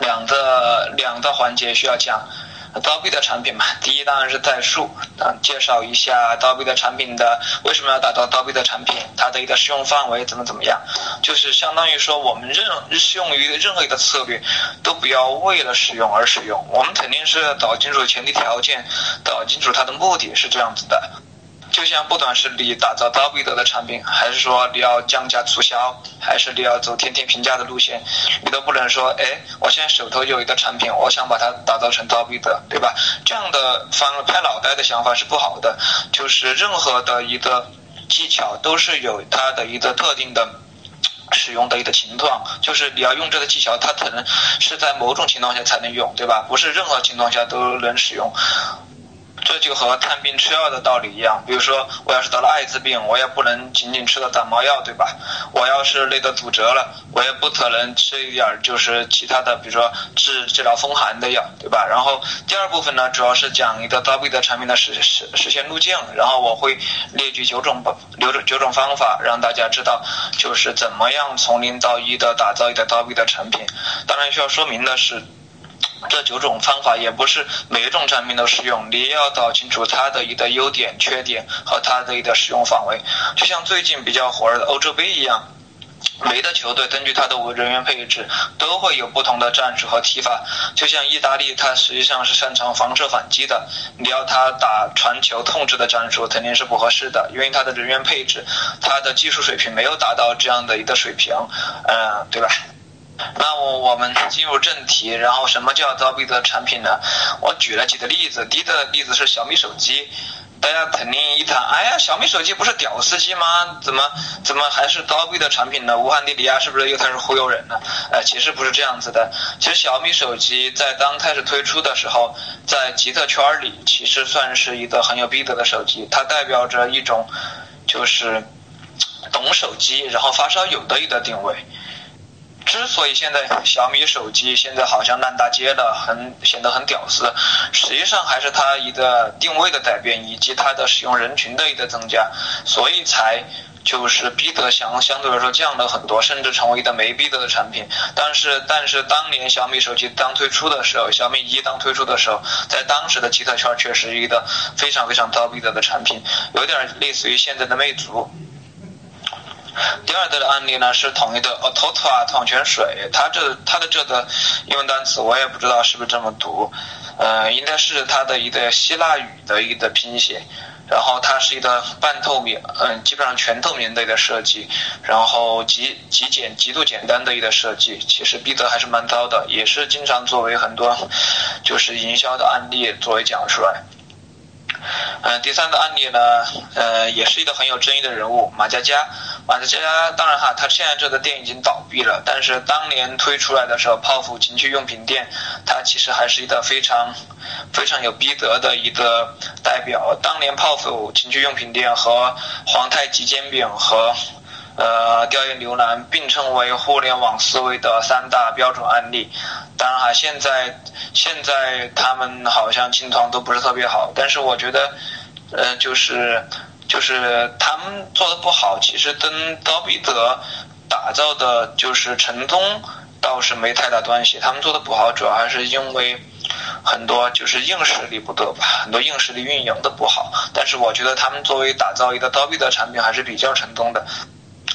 两个两个环节需要讲刀币的产品嘛。第一当然是代数，啊，介绍一下刀币的产品的为什么要打造刀币的产品，它的一个适用范围怎么怎么样，就是相当于说我们任适用于任何一个策略，都不要为了使用而使用，我们肯定是搞清楚前提条件，搞清楚它的目的是这样子的。就像不管是你打造刀比德的产品，还是说你要降价促销，还是你要走天天平价的路线，你都不能说，哎，我现在手头有一个产品，我想把它打造成刀比德，对吧？这样的翻拍脑袋的想法是不好的。就是任何的一个技巧都是有它的一个特定的使用的一个情况，就是你要用这个技巧，它可能是在某种情况下才能用，对吧？不是任何情况下都能使用。这就和看病吃药的道理一样，比如说我要是得了艾滋病，我也不能仅仅吃个感冒药，对吧？我要是累得骨折了，我也不可能吃一点就是其他的，比如说治治疗风寒的药，对吧？然后第二部分呢，主要是讲一个刀币的产品的实实实现路径，然后我会列举九种九种九种方法，让大家知道就是怎么样从零到一的打造一个刀币的产品。当然需要说明的是。这九种方法也不是每一种产品都适用，你要搞清楚它的一个优点、缺点和它的一个使用范围。就像最近比较火热的欧洲杯一样，每个球队根据它的人员配置都会有不同的战术和踢法。就像意大利，它实际上是擅长防守反击的，你要它打传球控制的战术肯定是不合适的，因为它的人员配置、它的技术水平没有达到这样的一个水平，嗯，对吧？那我我们进入正题，然后什么叫刀币的产品呢？我举了几个例子，第一个例子是小米手机，大家肯定一谈，哎呀，小米手机不是屌丝机吗？怎么怎么还是刀币的产品呢？武汉迪迪亚是不是又开始忽悠人了？呃，其实不是这样子的，其实小米手机在刚开始推出的时候，在极客圈里其实算是一个很有逼格的手机，它代表着一种就是懂手机，然后发烧友的一个定位。之所以现在小米手机现在好像烂大街了，很显得很屌丝，实际上还是它一个定位的改变，以及它的使用人群的一个增加，所以才就是逼得相相对来说降了很多，甚至成为一个没逼得的产品。但是但是当年小米手机刚推出的时候，小米一刚推出的时候，在当时的极客圈确实一个非常非常高逼得的产品，有点类似于现在的魅族。第二的案例呢是统一的 a t o t a 矿泉水，它这它的这个英文单词我也不知道是不是这么读，呃，应该是它的一个希腊语的一个拼写，然后它是一个半透明，嗯，基本上全透明的一个设计，然后极极简极度简单的一个设计，其实逼得还是蛮高的，也是经常作为很多就是营销的案例作为讲出来。嗯，第三个案例呢，呃，也是一个很有争议的人物，马佳佳。马佳佳当然哈，他现在这个店已经倒闭了，但是当年推出来的时候，泡芙情趣用品店，它其实还是一个非常非常有逼格的一个代表。当年泡芙情趣用品店和皇太极煎饼和。呃，调研牛腩并称为互联网思维的三大标准案例。当然哈，现在现在他们好像情况都不是特别好，但是我觉得，呃，就是就是他们做的不好，其实跟高比德打造的就是成功倒是没太大关系。他们做的不好，主要还是因为很多就是硬实力不得吧，很多硬实力运营的不好。但是我觉得他们作为打造一个刀比德产品还是比较成功的。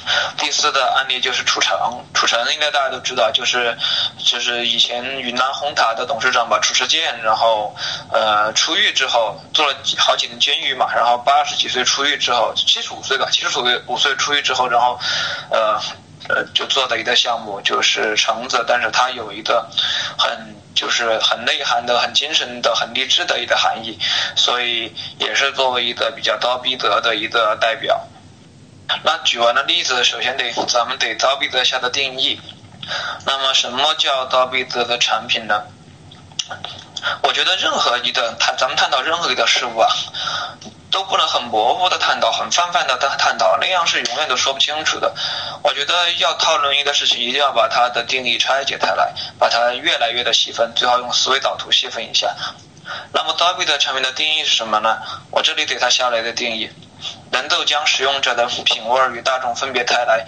第四的案例就是楚成，楚成应该大家都知道，就是就是以前云南红塔的董事长吧，楚时健，然后呃出狱之后做了好几年监狱嘛，然后八十几岁出狱之后，七十五岁吧，七十五岁五岁出狱之后，然后呃呃就做的一个项目就是橙子，但是它有一个很就是很内涵的、很精神的、很励志的一个含义，所以也是作为一个比较高逼格的一个代表。那举完了例子，首先得咱们得刀币德下的定义。那么什么叫刀币德的产品呢？我觉得任何一个探，咱们探讨任何一个事物啊，都不能很模糊的探讨，很泛泛的探探讨，那样是永远都说不清楚的。我觉得要讨论一个事情，一定要把它的定义拆解开来，把它越来越的细分，最好用思维导图细分一下。那么 Dolby 的产品的定义是什么呢？我这里给它下来的定义。能够将使用者的品味与大众分别开来，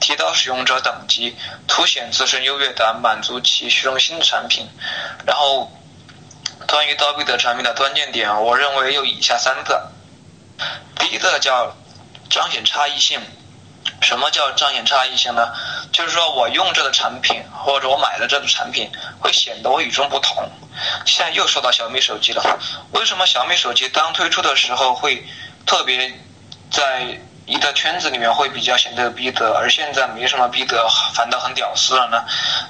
提高使用者等级，凸显自身优越感，满足其虚荣心的产品。然后，关于刀币的产品的关键点，我认为有以下三个。第一个叫彰显差异性。什么叫彰显差异性呢？就是说我用这个产品，或者我买的这个产品，会显得我与众不同。现在又说到小米手机了，为什么小米手机刚推出的时候会？特别在一个圈子里面会比较显得逼格，而现在没什么逼格，反倒很屌丝了呢？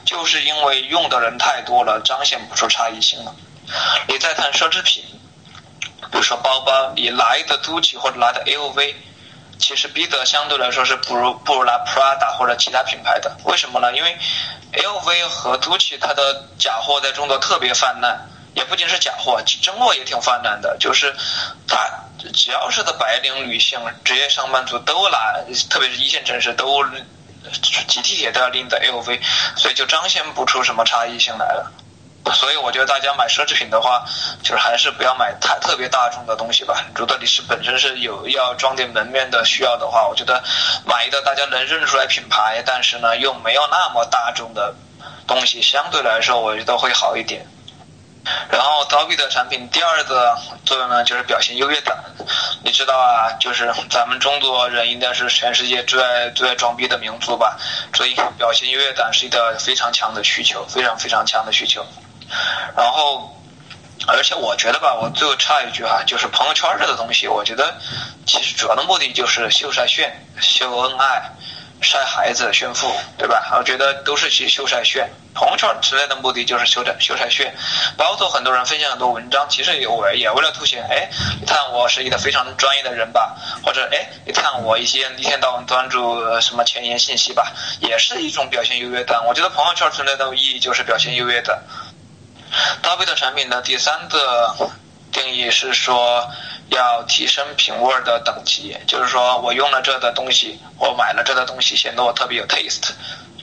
就是因为用的人太多了，彰显不出差异性了。你再看奢侈品，比如说包包，你来的 GUCCI 或者来的 LV，其实逼格相对来说是不如不如拿 Prada 或者其他品牌的。为什么呢？因为 LV 和 GUCCI 它的假货在中国特别泛滥，也不仅是假货，真货也挺泛滥的，就是它。只要是的白领女性、职业上班族都拿，特别是一线城市都挤地铁都要拎的 LV，所以就彰显不出什么差异性来了。所以我觉得大家买奢侈品的话，就是还是不要买太特别大众的东西吧。如果你是本身是有要装点门面的需要的话，我觉得买一个大家能认出来品牌，但是呢又没有那么大众的东西，相对来说我觉得会好一点。然后 Dolby 的产品第二个作用呢，就是表现优越感。你知道啊，就是咱们中国人应该是全世界最爱最爱装逼的民族吧，所以表现优越感是一个非常强的需求，非常非常强的需求。然后，而且我觉得吧，我最后插一句哈，就是朋友圈这个东西，我觉得其实主要的目的就是秀晒炫、秀恩爱。晒孩子炫富，对吧？我觉得都是去秀晒炫，朋友圈之类的目的就是秀晒秀晒炫。包括很多人分享很多文章，其实也为也为了凸显，哎，你看我是一个非常专业的人吧，或者哎，你看我一些一天到晚关注什么前沿信息吧，也是一种表现优越感。我觉得朋友圈存在的意义就是表现优越的。搭配的产品的第三个定义是说。要提升品味的等级，就是说我用了这的东西，我买了这的东西，显得我特别有 taste，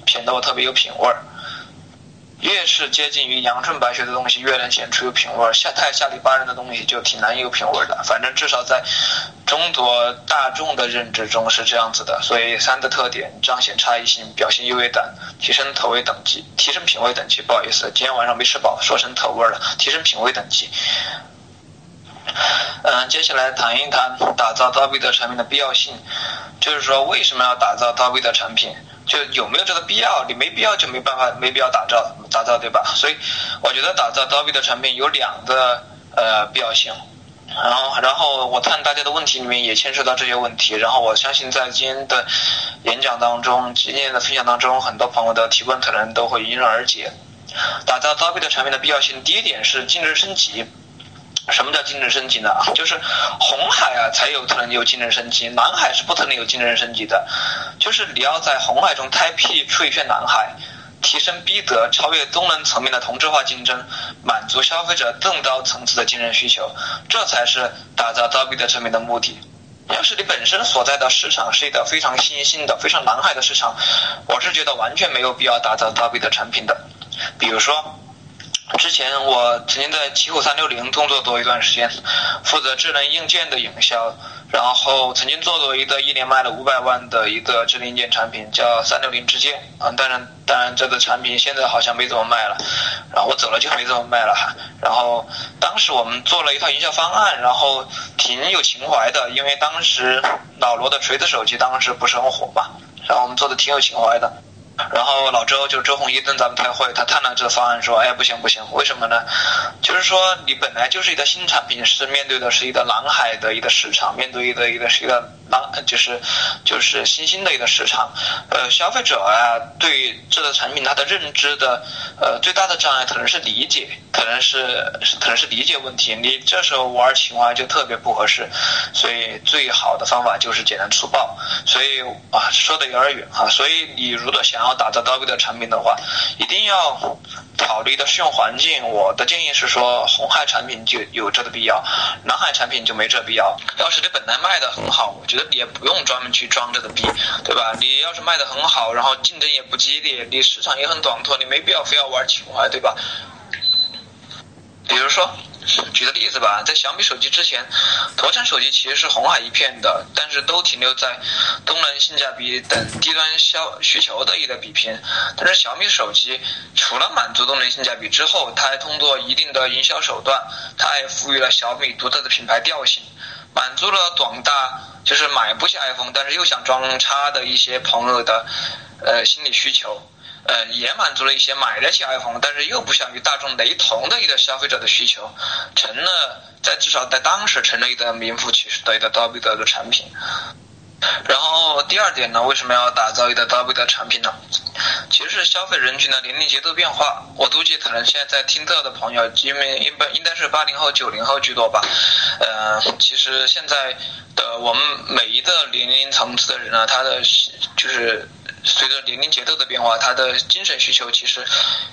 显得我特别有品味儿。越是接近于阳春白雪的东西，越能显出有品味儿。下太下里巴人的东西就挺难有品味儿的。反正至少在中国大众的认知中是这样子的。所以三个特点：彰显差异性，表现优越感，提升口味等级，提升品味等级。不好意思，今天晚上没吃饱，说成口味了。提升品味等级。嗯，接下来谈一谈打造刀币的产品的必要性，就是说为什么要打造刀币的产品，就有没有这个必要？你没必要就没办法，没必要打造打造，对吧？所以我觉得打造刀币的产品有两个呃必要性，然后然后我看大家的问题里面也牵涉到这些问题，然后我相信在今天的演讲当中，今天的分享当中，很多朋友的提问可能都会迎刃而解。打造刀币的产品的必要性，第一点是竞争升级。什么叫竞争升级呢？就是红海啊才有可能有竞争升级，蓝海是不可能有竞争升级的。就是你要在红海中开辟出一片蓝海，提升逼格，超越功能层面的同质化竞争，满足消费者更高层次的竞争需求，这才是打造刀逼的产品的目的。要是你本身所在的市场是一个非常新兴的、非常蓝海的市场，我是觉得完全没有必要打造刀逼的产品的。比如说。之前我曾经在奇虎三六零工作过一段时间，负责智能硬件的营销，然后曾经做过一个一年卖了五百万的一个智能硬件产品，叫三六零之剑啊。当然，当然这个产品现在好像没怎么卖了，然后我走了就没怎么卖了。然后当时我们做了一套营销方案，然后挺有情怀的，因为当时老罗的锤子手机当时不是很火嘛，然后我们做的挺有情怀的。然后老周就周鸿祎跟咱们开会，他探了这个方案，说：“哎，不行不行，为什么呢？就是说你本来就是一个新产品，是面对的是一个蓝海的一个市场，面对的一个是一个蓝，就是就是新兴的一个市场。呃，消费者啊，对这个产品它的认知的呃最大的障碍可能是理解，可能是可能是理解问题。你这时候玩情怀就特别不合适，所以最好的方法就是简单粗暴。所以啊，说的有点远哈。所以你如果想要打造 Dolby 的产品的话，一定要考虑的适用环境，我的建议是说，红海产品就有这个必要，蓝海产品就没这必要。要是你本来卖的很好，我觉得你也不用专门去装这个逼，对吧？你要是卖的很好，然后竞争也不激烈，你市场也很短拓，你没必要非要玩情怀，对吧？比如说。举个例子吧，在小米手机之前，国产手机其实是红海一片的，但是都停留在功能、性价比等低端消需求的一个比拼。但是小米手机除了满足功能性价比之后，它还通过一定的营销手段，它还赋予了小米独特的品牌调性，满足了广大就是买不起 iPhone，但是又想装叉的一些朋友的呃心理需求。呃，也满足了一些买得起 iPhone，但是又不想与大众雷同的一个消费者的需求，成了在至少在当时成了一个名副其实的一个刀比德的产品。然后第二点呢，为什么要打造一个刀比德产品呢？其实是消费人群的年龄节奏变化。我估计可能现在在听这的朋友，因为应该应该是八零后、九零后居多吧。呃，其实现在的我们每一个年龄层次的人呢，他的就是。随着年龄节奏的变化，他的精神需求其实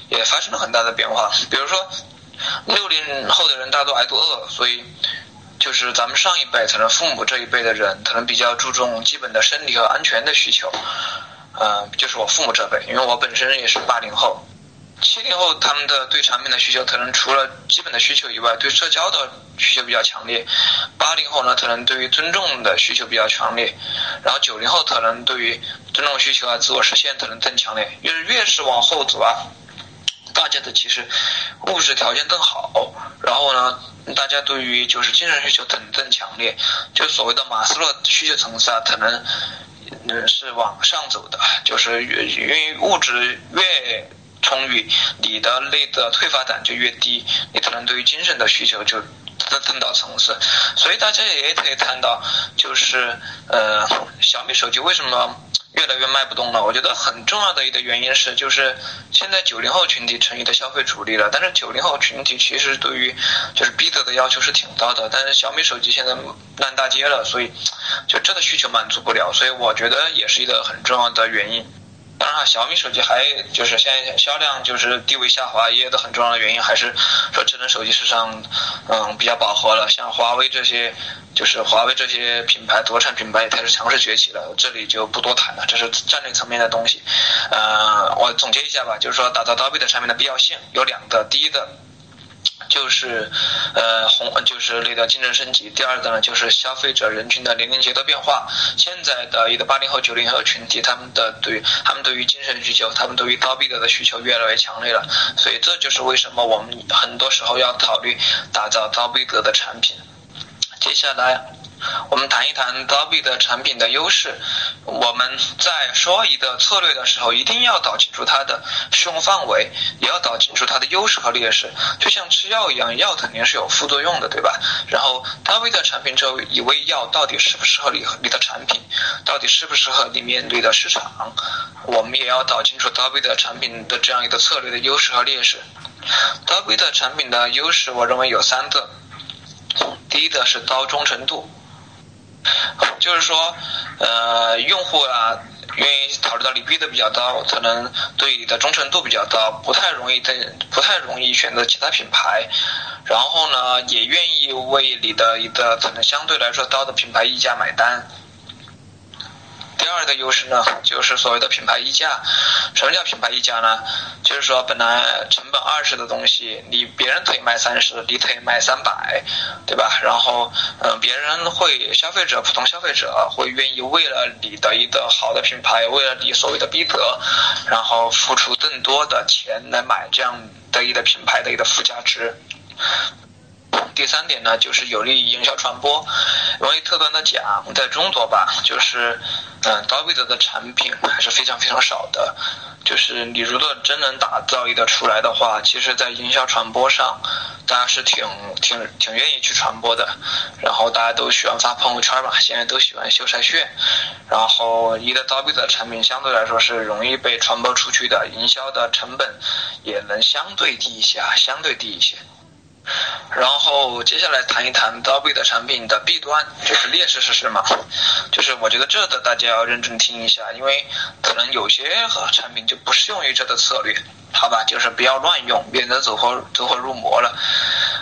也发生了很大的变化。比如说，六零后的人大多挨多饿，所以就是咱们上一辈，可能父母这一辈的人，可能比较注重基本的生理和安全的需求。嗯，就是我父母这辈，因为我本身也是八零后。七零后他们的对产品的需求，可能除了基本的需求以外，对社交的需求比较强烈。八零后呢，可能对于尊重的需求比较强烈。然后九零后可能对于尊重需求啊、自我实现可能更强烈。越越是往后走啊，大家的其实物质条件更好，然后呢，大家对于就是精神需求可能更强烈。就所谓的马斯洛需求层次啊，可能嗯是往上走的，就是越因为物质越。充裕，你的内的退发感就越低，你可能对于精神的需求就增增到层次。所以大家也可以看到，就是呃，小米手机为什么越来越卖不动了？我觉得很重要的一个原因是，就是现在九零后群体成为的消费主力了，但是九零后群体其实对于就是逼得的要求是挺高的，但是小米手机现在烂大街了，所以就这个需求满足不了，所以我觉得也是一个很重要的原因。当然，小米手机还就是现在销量就是地位下滑，也有个很重要的原因，还是说智能手机市场嗯比较饱和了。像华为这些，就是华为这些品牌，国产品牌也开始强势崛起了。这里就不多谈了，这是战略层面的东西。呃，我总结一下吧，就是说打造刀背的产品的必要性有两个，第一个。就是，呃，红就是那个竞争升级。第二个呢，就是消费者人群的年龄结构变化。现在的一个八零后、九零后群体，他们的对他们对于精神需求，他们对于高逼格的需求越来越强烈了。所以这就是为什么我们很多时候要考虑打造高逼格的产品。接下来。我们谈一谈 Dolby 的产品的优势。我们在说一个策略的时候，一定要搞清楚它的适用范围，也要搞清楚它的优势和劣势。就像吃药一样，药肯定是有副作用的，对吧？然后 Dolby 的产品这一味药到底适不适合你你的产品，到底适不适合你面对的市场，我们也要搞清楚 Dolby 的产品的这样一个策略的优势和劣势。Dolby 的产品的优势，我认为有三个。第一个是高忠诚度。就是说，呃，用户啊，愿意考虑到你逼的比较高，可能对你的忠诚度比较高，不太容易在不太容易选择其他品牌，然后呢，也愿意为你的一个可能相对来说高的品牌溢价买单。第二个优势呢，就是所谓的品牌溢价。什么叫品牌溢价呢？就是说，本来成本二十的东西，你别人可以卖三十，你可以卖三百，对吧？然后，嗯，别人会消费者，普通消费者会愿意为了你的一个好的品牌，为了你所谓的逼格，然后付出更多的钱来买这样的一个品牌的一个附加值。第三点呢，就是有利于营销传播。容易特端的讲，在中国吧，就是，嗯，高规格的产品还是非常非常少的。就是你如果真能打造一个出来的话，其实在营销传播上，大家是挺挺挺愿意去传播的。然后大家都喜欢发朋友圈嘛，现在都喜欢秀晒炫。然后一个高规格产品相对来说是容易被传播出去的，营销的成本也能相对低一些，相对低一些。然后接下来谈一谈刀币的产品的弊端，就是劣势是什么？就是我觉得这的大家要认真听一下，因为可能有些产品就不适用于这个策略，好吧？就是不要乱用，免得走火走火入魔了。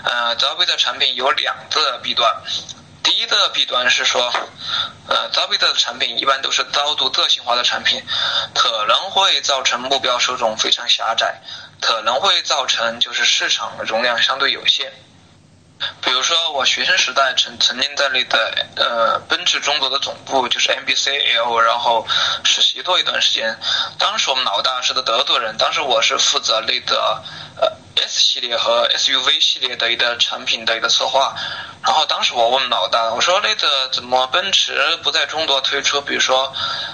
呃，刀币的产品有两个弊端，第一个弊端是说，呃，刀币的产品一般都是高度个性化的产品，可能会造成目标受众非常狭窄，可能会造成就是市场容量相对有限。比如说，我学生时代曾曾经在那个呃奔驰中国的总部，就是 MBCL，然后实习过一段时间。当时我们老大是个德国人，当时我是负责那个呃。S 系列和 SUV 系列的一个产品的一个策划，然后当时我问老大，我说那个怎么奔驰不在中国推出，比如说，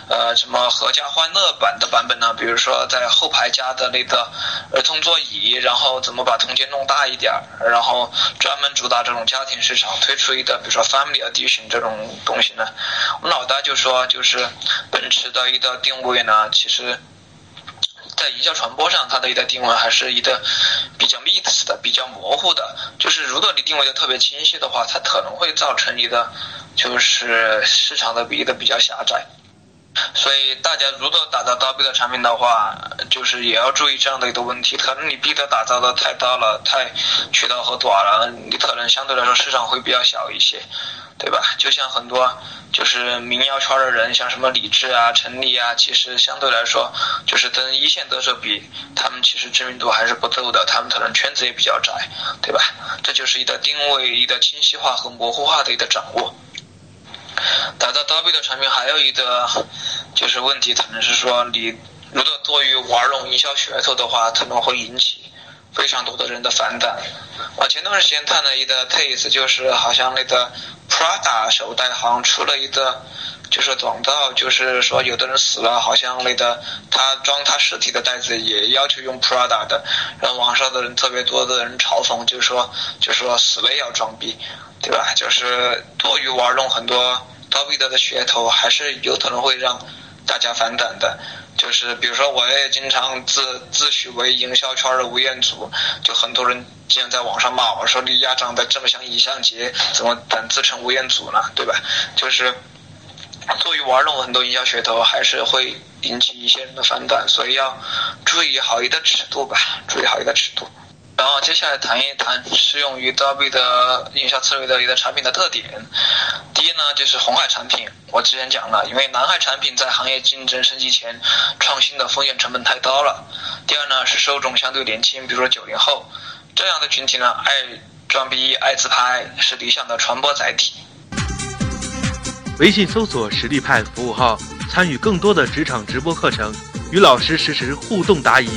呃，什么合家欢乐版的版本呢？比如说在后排加的那个儿童座椅，然后怎么把空间弄大一点儿，然后专门主打这种家庭市场，推出一个比如说 Family Edition 这种东西呢？我们老大就说，就是奔驰的一个定位呢，其实。在营销传播上，它的一个定位还是一个比较密实的、比较模糊的。就是如果你定位的特别清晰的话，它可能会造成你的就是市场的比的比较狭窄。所以大家如果打造刀币的产品的话，就是也要注意这样的一个问题。可能你币的打造的太大了，太渠道和短了，你可能相对来说市场会比较小一些。对吧？就像很多就是民谣圈的人，像什么李志啊、陈立啊，其实相对来说，就是跟一线歌手比，他们其实知名度还是不够的，他们可能圈子也比较窄，对吧？这就是一个定位、一个清晰化和模糊化的一个掌握。打造刀币的产品还有一个就是问题，可能是说你如果多于玩弄营销噱头的话，可能会引起。非常多的人的反感。我前段时间看了一个 case，就是好像那个 Prada 手袋行出了一个，就是广告，就是说有的人死了，好像那个他装他尸体的袋子也要求用 Prada 的，然后网上的人特别多的人嘲讽，就说就说死了也要装逼，对吧？就是多于玩弄很多高逼的噱头，还是有可能会让大家反感的。就是比如说，我也经常自自诩为营销圈的吴彦祖，就很多人经常在网上骂我说你亚长得这么像尹相杰，怎么敢自称吴彦祖呢？对吧？就是作为玩弄很多营销噱头，还是会引起一些人的反感，所以要注意好一个尺度吧，注意好一个尺度。然后接下来谈一谈适用于刀币的营销策略的一个产品的特点。第一呢，就是红海产品。我之前讲了，因为蓝海产品在行业竞争升级前，创新的风险成本太高了。第二呢，是受众相对年轻，比如说九零后这样的群体呢，爱装逼、爱自拍，是理想的传播载体。微信搜索“实力派”服务号，参与更多的职场直播课程，与老师实时互动答疑。